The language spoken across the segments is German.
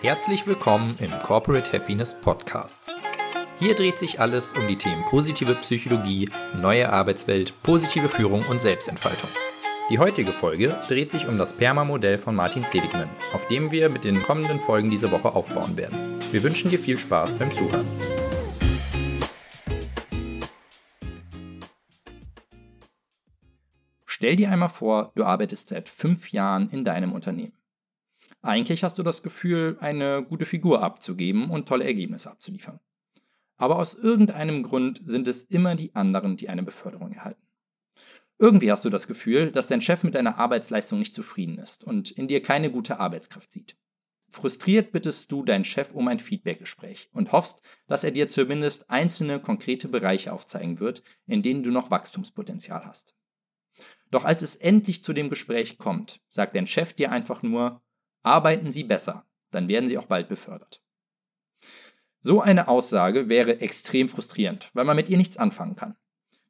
Herzlich willkommen im Corporate Happiness Podcast. Hier dreht sich alles um die Themen positive Psychologie, neue Arbeitswelt, positive Führung und Selbstentfaltung. Die heutige Folge dreht sich um das PERMA-Modell von Martin Seligman, auf dem wir mit den kommenden Folgen diese Woche aufbauen werden. Wir wünschen dir viel Spaß beim Zuhören. Stell dir einmal vor, du arbeitest seit fünf Jahren in deinem Unternehmen. Eigentlich hast du das Gefühl, eine gute Figur abzugeben und tolle Ergebnisse abzuliefern. Aber aus irgendeinem Grund sind es immer die anderen, die eine Beförderung erhalten. Irgendwie hast du das Gefühl, dass dein Chef mit deiner Arbeitsleistung nicht zufrieden ist und in dir keine gute Arbeitskraft sieht. Frustriert bittest du deinen Chef um ein Feedbackgespräch und hoffst, dass er dir zumindest einzelne konkrete Bereiche aufzeigen wird, in denen du noch Wachstumspotenzial hast. Doch als es endlich zu dem Gespräch kommt, sagt dein Chef dir einfach nur, Arbeiten Sie besser, dann werden Sie auch bald befördert. So eine Aussage wäre extrem frustrierend, weil man mit ihr nichts anfangen kann.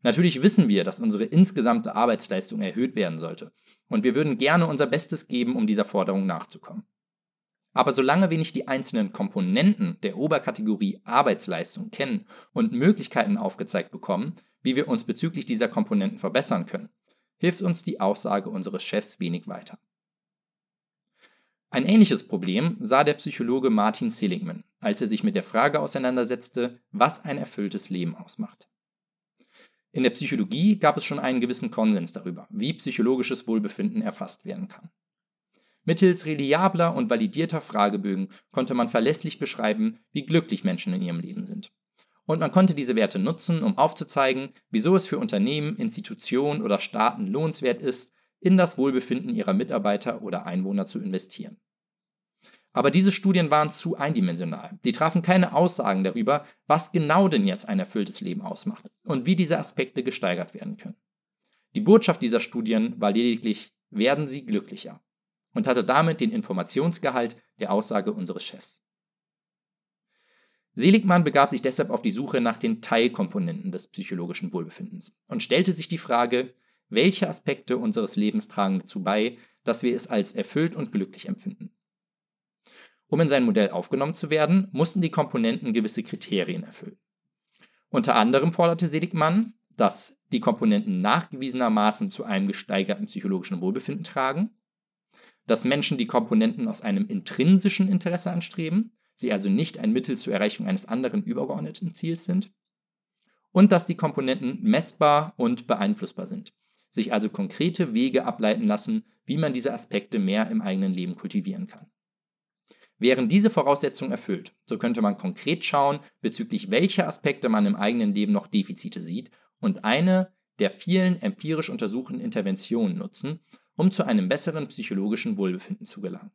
Natürlich wissen wir, dass unsere insgesamte Arbeitsleistung erhöht werden sollte, und wir würden gerne unser Bestes geben, um dieser Forderung nachzukommen. Aber solange wir nicht die einzelnen Komponenten der Oberkategorie Arbeitsleistung kennen und Möglichkeiten aufgezeigt bekommen, wie wir uns bezüglich dieser Komponenten verbessern können, hilft uns die Aussage unseres Chefs wenig weiter. Ein ähnliches Problem sah der Psychologe Martin Seligman, als er sich mit der Frage auseinandersetzte, was ein erfülltes Leben ausmacht. In der Psychologie gab es schon einen gewissen Konsens darüber, wie psychologisches Wohlbefinden erfasst werden kann. Mittels reliabler und validierter Fragebögen konnte man verlässlich beschreiben, wie glücklich Menschen in ihrem Leben sind. Und man konnte diese Werte nutzen, um aufzuzeigen, wieso es für Unternehmen, Institutionen oder Staaten lohnenswert ist, in das Wohlbefinden ihrer Mitarbeiter oder Einwohner zu investieren. Aber diese Studien waren zu eindimensional. Sie trafen keine Aussagen darüber, was genau denn jetzt ein erfülltes Leben ausmacht und wie diese Aspekte gesteigert werden können. Die Botschaft dieser Studien war lediglich, werden Sie glücklicher und hatte damit den Informationsgehalt der Aussage unseres Chefs. Seligmann begab sich deshalb auf die Suche nach den Teilkomponenten des psychologischen Wohlbefindens und stellte sich die Frage, welche Aspekte unseres Lebens tragen dazu bei, dass wir es als erfüllt und glücklich empfinden? Um in sein Modell aufgenommen zu werden, mussten die Komponenten gewisse Kriterien erfüllen. Unter anderem forderte Seligmann, dass die Komponenten nachgewiesenermaßen zu einem gesteigerten psychologischen Wohlbefinden tragen, dass Menschen die Komponenten aus einem intrinsischen Interesse anstreben, sie also nicht ein Mittel zur Erreichung eines anderen übergeordneten Ziels sind, und dass die Komponenten messbar und beeinflussbar sind, sich also konkrete Wege ableiten lassen, wie man diese Aspekte mehr im eigenen Leben kultivieren kann. Wären diese Voraussetzungen erfüllt, so könnte man konkret schauen, bezüglich welcher Aspekte man im eigenen Leben noch Defizite sieht und eine der vielen empirisch untersuchten Interventionen nutzen, um zu einem besseren psychologischen Wohlbefinden zu gelangen.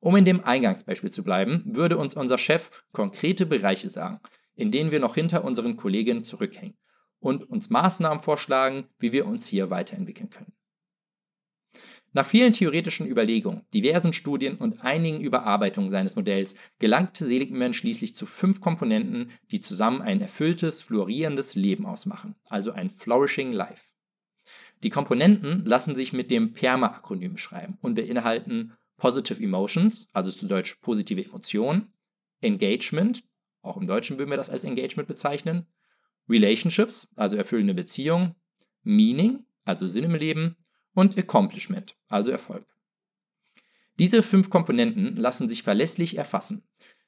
Um in dem Eingangsbeispiel zu bleiben, würde uns unser Chef konkrete Bereiche sagen, in denen wir noch hinter unseren Kolleginnen zurückhängen und uns Maßnahmen vorschlagen, wie wir uns hier weiterentwickeln können. Nach vielen theoretischen Überlegungen, diversen Studien und einigen Überarbeitungen seines Modells gelangte Seligman schließlich zu fünf Komponenten, die zusammen ein erfülltes, florierendes Leben ausmachen, also ein Flourishing Life. Die Komponenten lassen sich mit dem PERMA-Akronym beschreiben und beinhalten Positive Emotions, also zu Deutsch positive Emotionen, Engagement, auch im Deutschen würden wir das als Engagement bezeichnen, Relationships, also erfüllende Beziehungen, Meaning, also Sinn im Leben und Accomplishment, also Erfolg. Diese fünf Komponenten lassen sich verlässlich erfassen.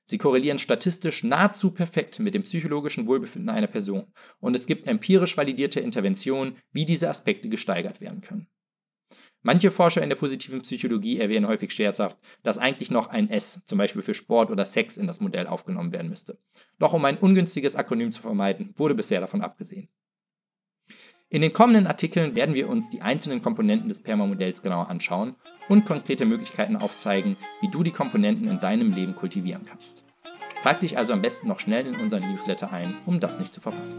Sie korrelieren statistisch nahezu perfekt mit dem psychologischen Wohlbefinden einer Person und es gibt empirisch validierte Interventionen, wie diese Aspekte gesteigert werden können. Manche Forscher in der positiven Psychologie erwähnen häufig scherzhaft, dass eigentlich noch ein S, zum Beispiel für Sport oder Sex, in das Modell aufgenommen werden müsste. Doch um ein ungünstiges Akronym zu vermeiden, wurde bisher davon abgesehen. In den kommenden Artikeln werden wir uns die einzelnen Komponenten des PERMA-Modells genauer anschauen und konkrete Möglichkeiten aufzeigen, wie du die Komponenten in deinem Leben kultivieren kannst. Trag dich also am besten noch schnell in unseren Newsletter ein, um das nicht zu verpassen.